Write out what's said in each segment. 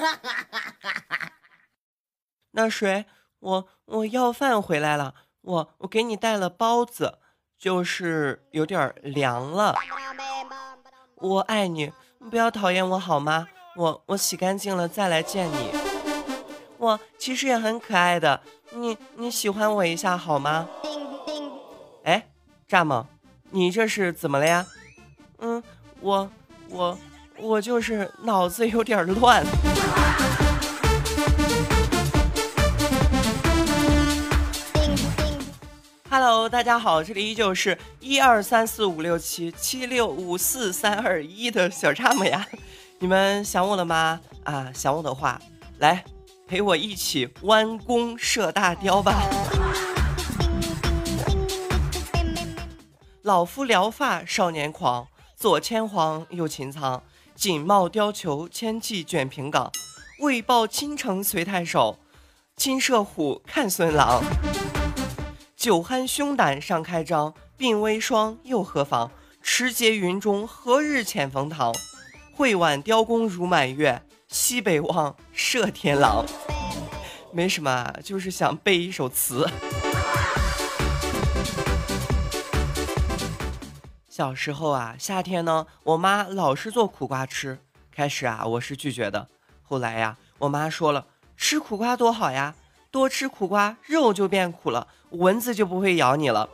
那谁，我我要饭回来了，我我给你带了包子，就是有点凉了。我爱你，不要讨厌我好吗？我我洗干净了再来见你。我其实也很可爱的，你你喜欢我一下好吗？哎，蚱蜢，你这是怎么了呀？嗯，我我我就是脑子有点乱。Hello，大家好，这里依旧是一二三四五六七七六五四三二一的小蚱蜢呀，你们想我了吗？啊，想我的话，来陪我一起弯弓射大雕吧。老夫聊发少年狂，左牵黄右擎苍，锦帽貂裘千骑卷平冈，为报倾城随太守，亲射虎看孙郎。酒酣胸胆尚开张，鬓微霜又何妨？持节云中何日遣冯唐？会挽雕弓如满月，西北望射天狼。没什么，就是想背一首词。小时候啊，夏天呢，我妈老是做苦瓜吃。开始啊，我是拒绝的。后来呀，我妈说了，吃苦瓜多好呀。多吃苦瓜，肉就变苦了，蚊子就不会咬你了。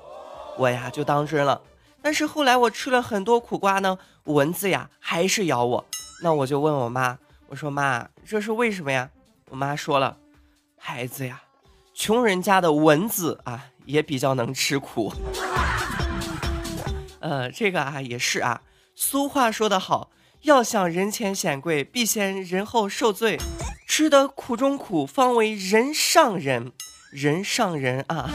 我呀就当真了。但是后来我吃了很多苦瓜呢，蚊子呀还是咬我。那我就问我妈，我说妈，这是为什么呀？我妈说了，孩子呀，穷人家的蚊子啊也比较能吃苦。呃，这个啊也是啊。俗话说得好，要想人前显贵，必先人后受罪。吃得苦中苦，方为人上人。人上人啊！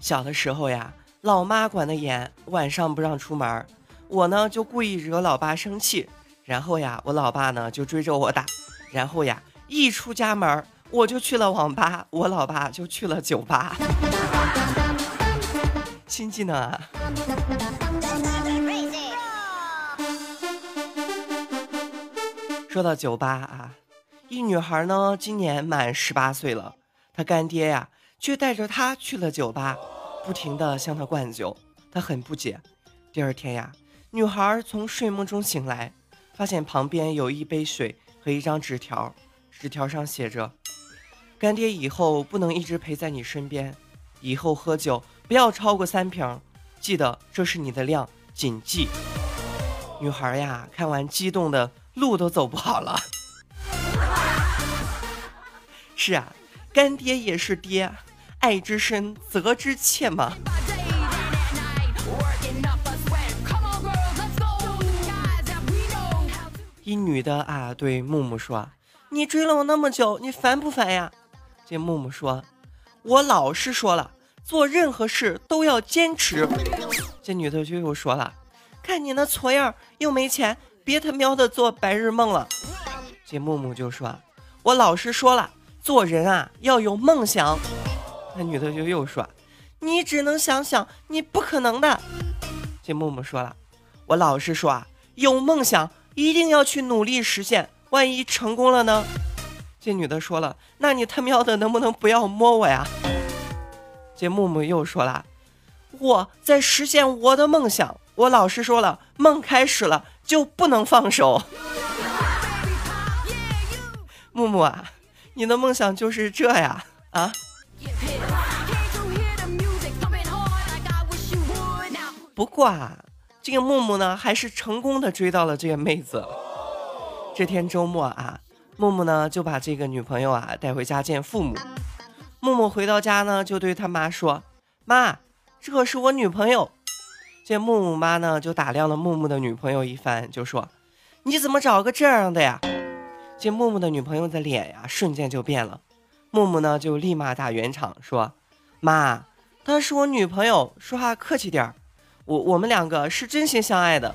小的时候呀，老妈管得严，晚上不让出门我呢就故意惹老爸生气，然后呀，我老爸呢就追着我打，然后呀，一出家门我就去了网吧，我老爸就去了酒吧。新技能啊！说到酒吧啊，一女孩呢今年满十八岁了，她干爹呀却带着她去了酒吧，不停的向她灌酒，她很不解。第二天呀，女孩从睡梦中醒来，发现旁边有一杯水和一张纸条，纸条上写着：“干爹以后不能一直陪在你身边，以后喝酒不要超过三瓶，记得这是你的量，谨记。”女孩呀看完激动的。路都走不好了。是啊，干爹也是爹，爱之深责之切嘛。一女的啊，对木木说：“你追了我那么久，你烦不烦呀？”这木木说：“我老师说了，做任何事都要坚持。”这女的就又说了：“看你那矬样，又没钱。”别他喵的做白日梦了，这木木就说：“我老师说了，做人啊要有梦想。”那女的就又说：“你只能想想，你不可能的。”这木木说了：“我老师说啊，有梦想一定要去努力实现，万一成功了呢？”这女的说了：“那你他喵的能不能不要摸我呀？”这木木又说了：“我在实现我的梦想，我老师说了，梦开始了。”就不能放手，木木啊，你的梦想就是这呀啊！不过啊，这个木木呢，还是成功的追到了这个妹子。这天周末啊，木木呢就把这个女朋友啊带回家见父母。木木回到家呢，就对他妈说：“妈，这是我女朋友。”见木木妈呢，就打量了木木的女朋友一番，就说：“你怎么找个这样的呀？”见木木的女朋友的脸呀，瞬间就变了。木木呢，就立马打圆场说：“妈，她是我女朋友，说话客气点儿。我我们两个是真心相爱的。”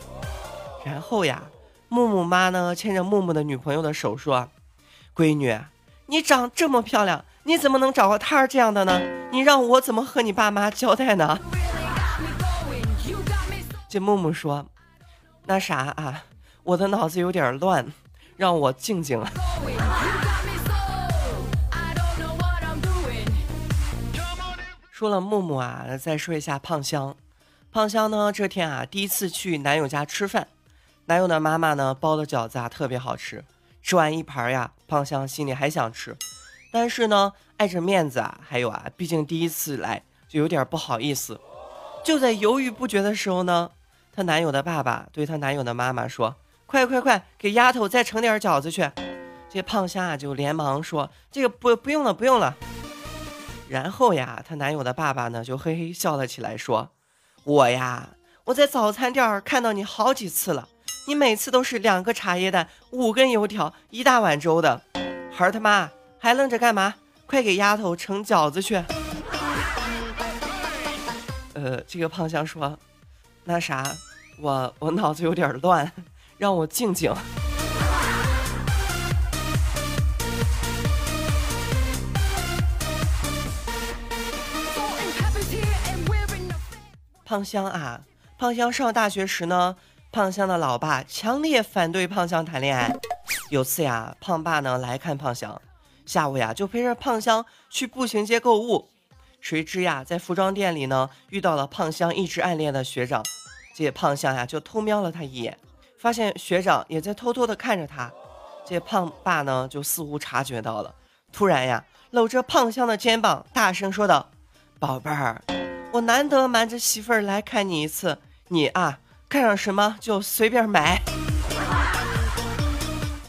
然后呀，木木妈呢，牵着木木的女朋友的手说：“闺女，你长这么漂亮，你怎么能找个他这样的呢？你让我怎么和你爸妈交代呢？”这木木说：“那啥啊，我的脑子有点乱，让我静静。说了木木啊，再说一下胖香。胖香呢，这天啊，第一次去男友家吃饭，男友的妈妈呢包的饺子啊特别好吃。吃完一盘呀，胖香心里还想吃，但是呢，碍着面子啊，还有啊，毕竟第一次来，就有点不好意思。就在犹豫不决的时候呢，她男友的爸爸对她男友的妈妈说：“快快快，给丫头再盛点饺子去。”这胖香啊就连忙说：“这个不不用了，不用了。”然后呀，她男友的爸爸呢就嘿嘿笑了起来，说：“我呀，我在早餐店看到你好几次了，你每次都是两个茶叶蛋、五根油条、一大碗粥的。孩儿他妈还愣着干嘛？快给丫头盛饺子去。”呃，这个胖香说：“那啥，我我脑子有点乱，让我静静。”胖香啊，胖香上大学时呢，胖香的老爸强烈反对胖香谈恋爱。有次呀，胖爸呢来看胖香，下午呀就陪着胖香去步行街购物。谁知呀，在服装店里呢遇到了胖香一直暗恋的学长，这胖香呀就偷瞄了他一眼，发现学长也在偷偷的看着他。这胖爸呢就似乎察觉到了，突然呀搂着胖香的肩膀，大声说道：“宝贝儿。”我难得瞒着媳妇儿来看你一次，你啊看上什么就随便买，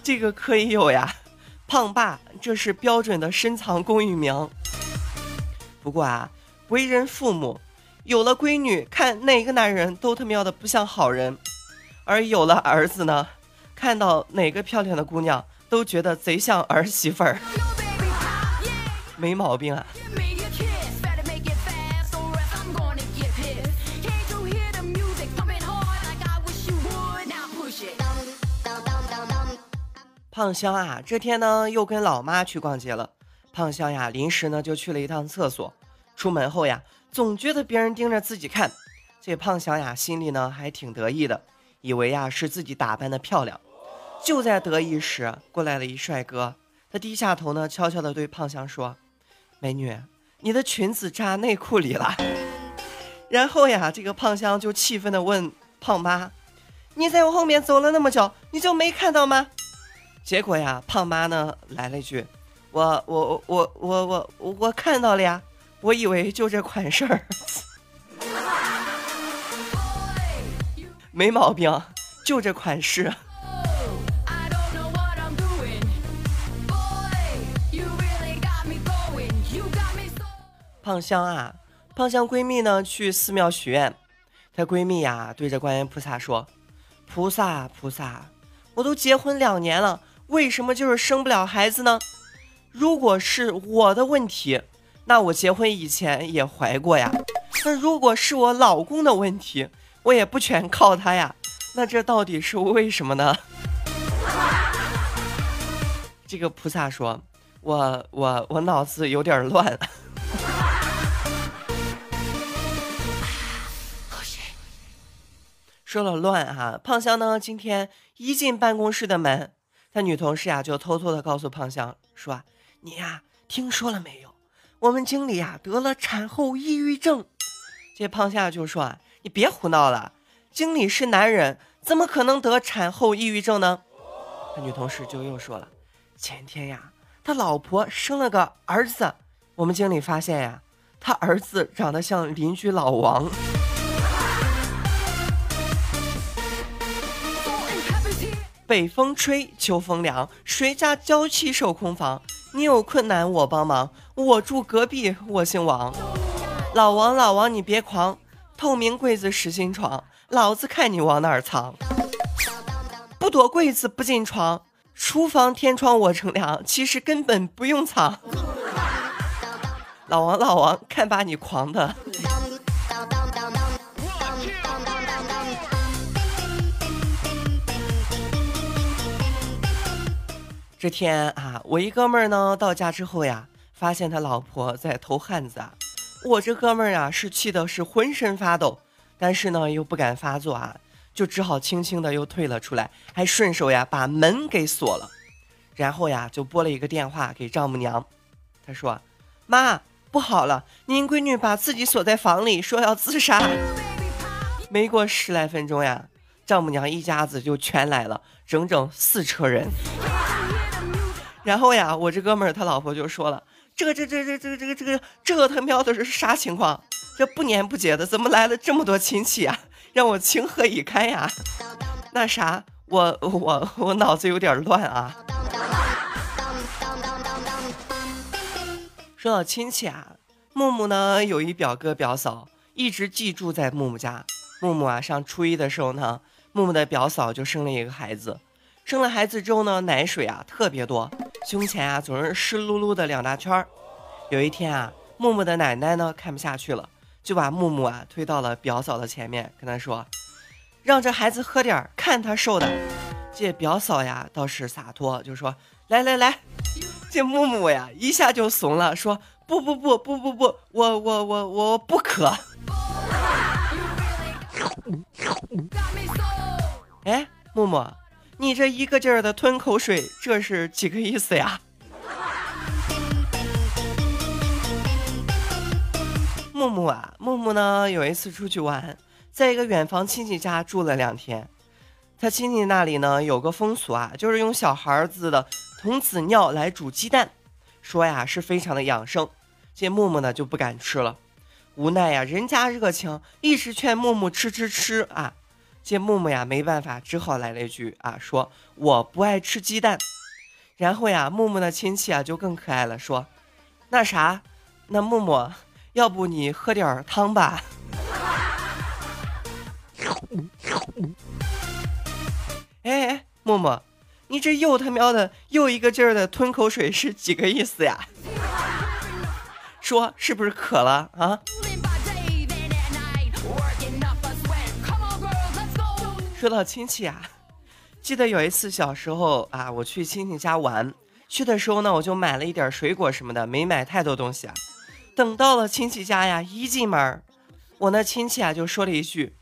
这个可以有呀，胖爸这是标准的深藏功与名。不过啊，为人父母，有了闺女，看哪个男人都他喵的不像好人；而有了儿子呢，看到哪个漂亮的姑娘都觉得贼像儿媳妇儿，没毛病啊。胖香啊，这天呢又跟老妈去逛街了。胖香呀，临时呢就去了一趟厕所。出门后呀，总觉得别人盯着自己看。这胖香呀，心里呢还挺得意的，以为呀是自己打扮的漂亮。就在得意时，过来了一帅哥。他低下头呢，悄悄地对胖香说：“美女，你的裙子扎内裤里了。”然后呀，这个胖香就气愤地问胖妈：“你在我后面走了那么久，你就没看到吗？”结果呀，胖妈呢来了一句：“我我我我我我我看到了呀，我以为就这款式儿，没毛病，就这款式。”胖香啊，胖香闺蜜呢去寺庙许愿，她闺蜜呀对着观音菩萨说：“菩萨菩萨，我都结婚两年了。”为什么就是生不了孩子呢？如果是我的问题，那我结婚以前也怀过呀。那如果是我老公的问题，我也不全靠他呀。那这到底是为什么呢？这个菩萨说：“我我我脑子有点乱。”说了乱啊，胖香呢？今天一进办公室的门。他女同事呀，就偷偷的告诉胖香说：“你呀，听说了没有？我们经理呀得了产后抑郁症。”这胖香就说：“啊你别胡闹了，经理是男人，怎么可能得产后抑郁症呢？”他女同事就又说了：“前天呀，他老婆生了个儿子，我们经理发现呀，他儿子长得像邻居老王。”北风吹，秋风凉，谁家娇妻守空房？你有困难我帮忙，我住隔壁，我姓王。老王，老王你别狂，透明柜子实心床，老子看你往哪儿藏。不躲柜子不进床，厨房天窗我乘凉，其实根本不用藏。老王，老王看把你狂的。这天啊，我一哥们儿呢到家之后呀，发现他老婆在偷汉子啊。我这哥们儿啊是气的是浑身发抖，但是呢又不敢发作啊，就只好轻轻的又退了出来，还顺手呀把门给锁了，然后呀就拨了一个电话给丈母娘，他说：“妈，不好了，您闺女把自己锁在房里，说要自杀。”没过十来分钟呀，丈母娘一家子就全来了，整整四车人。然后呀，我这哥们儿他老婆就说了：“这个这这这这个这个这个这个他喵的是啥情况？这不年不节的，怎么来了这么多亲戚啊？让我情何以堪呀？”那啥，我我我脑子有点乱啊。说到亲戚啊，木木呢有一表哥表嫂，一直寄住在木木家。木木啊，上初一的时候呢，木木的表嫂就生了一个孩子。生了孩子之后呢，奶水啊特别多，胸前啊总是湿漉漉的两大圈儿。有一天啊，木木的奶奶呢看不下去了，就把木木啊推到了表嫂的前面，跟她说：“让这孩子喝点儿，看他瘦的。”这表嫂呀倒是洒脱，就说：“来来来。”这木木呀一下就怂了，说：“不不不不不不，我我我我不渴。”哎，木木。你这一个劲儿的吞口水，这是几个意思呀？木木啊，木木呢？有一次出去玩，在一个远房亲戚家住了两天。他亲戚那里呢，有个风俗啊，就是用小孩子的童子尿来煮鸡蛋，说呀是非常的养生。这木木呢就不敢吃了，无奈呀，人家热情，一直劝木木吃吃吃啊。见木木呀没办法，只好来了一句啊，说我不爱吃鸡蛋。然后呀，木木的亲戚啊就更可爱了，说那啥，那木木，要不你喝点汤吧？哎哎，木木，你这又他喵的又一个劲儿的吞口水是几个意思呀？说是不是渴了啊？说到亲戚啊，记得有一次小时候啊，我去亲戚家玩，去的时候呢，我就买了一点水果什么的，没买太多东西啊。等到了亲戚家呀，一进门，我那亲戚啊就说了一句：“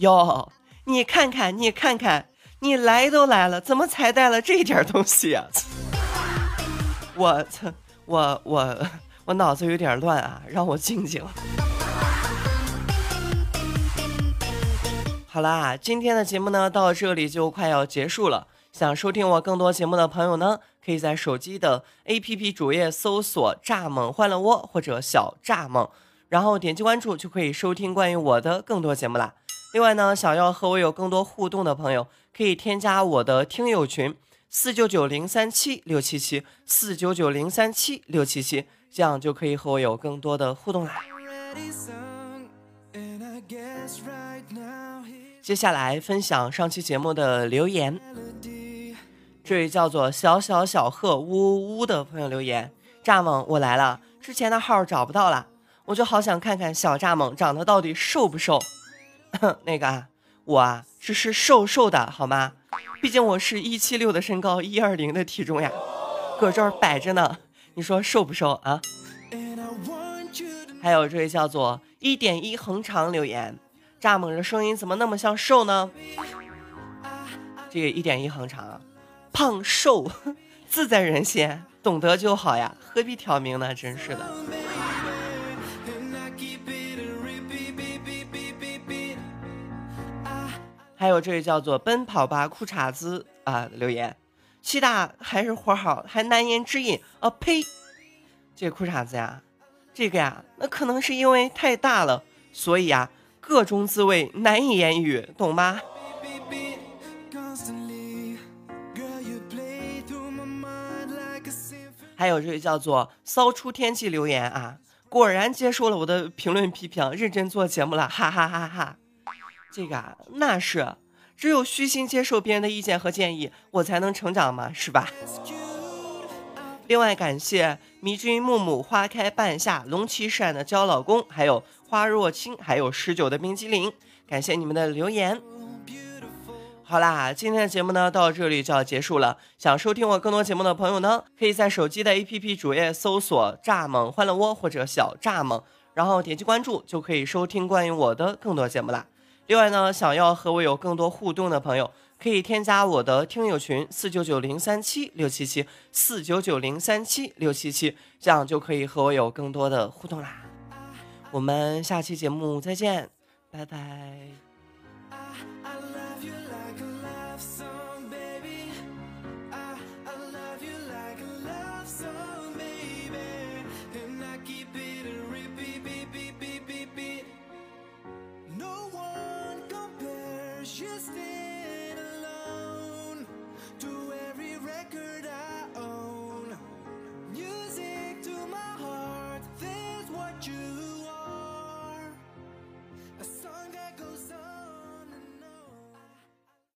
哟，你看看，你看看，你来都来了，怎么才带了这点东西 呀？”我操，我我我脑子有点乱啊，让我静静。好啦，今天的节目呢到这里就快要结束了。想收听我更多节目的朋友呢，可以在手机的 APP 主页搜索“蚱蜢欢乐窝”或者“小蚱蜢”，然后点击关注就可以收听关于我的更多节目啦。另外呢，想要和我有更多互动的朋友，可以添加我的听友群四九九零三七六七七四九九零三七六七七，这样就可以和我有更多的互动啦。接下来分享上期节目的留言，这位叫做小小小鹤呜呜呜的朋友留言：蚱蜢，我来了，之前的号找不到了，我就好想看看小蚱蜢长得到底瘦不瘦。那个啊，我啊只是瘦瘦的，好吗？毕竟我是一七六的身高，一二零的体重呀，搁这儿摆着呢，你说瘦不瘦啊？还有这位叫做一点一横长留言。蚱蜢的声音怎么那么像瘦呢？这个一点一横长，胖瘦 自在人心，懂得就好呀，何必挑明呢？真是的。还有这位叫做奔跑吧裤衩子啊留言，气大还是活好，还难言之隐啊呸！这裤衩子呀，这个呀，那可能是因为太大了，所以呀。各种滋味难以言喻，懂吗？还有这位叫做骚出天际留言啊，果然接受了我的评论批评，认真做节目了，哈哈哈哈！这个啊，那是只有虚心接受别人的意见和建议，我才能成长嘛，是吧？另外感谢迷君木木、花开半夏、龙骑闪的娇老公，还有。花若清，还有十九的冰激凌。感谢你们的留言。好啦，今天的节目呢到这里就要结束了。想收听我更多节目的朋友呢，可以在手机的 APP 主页搜索“蚱蜢欢乐窝”或者“小蚱蜢”，然后点击关注，就可以收听关于我的更多节目啦。另外呢，想要和我有更多互动的朋友，可以添加我的听友群四九九零三七六七七四九九零三七六七七，这样就可以和我有更多的互动啦。我们下期节目再见拜拜。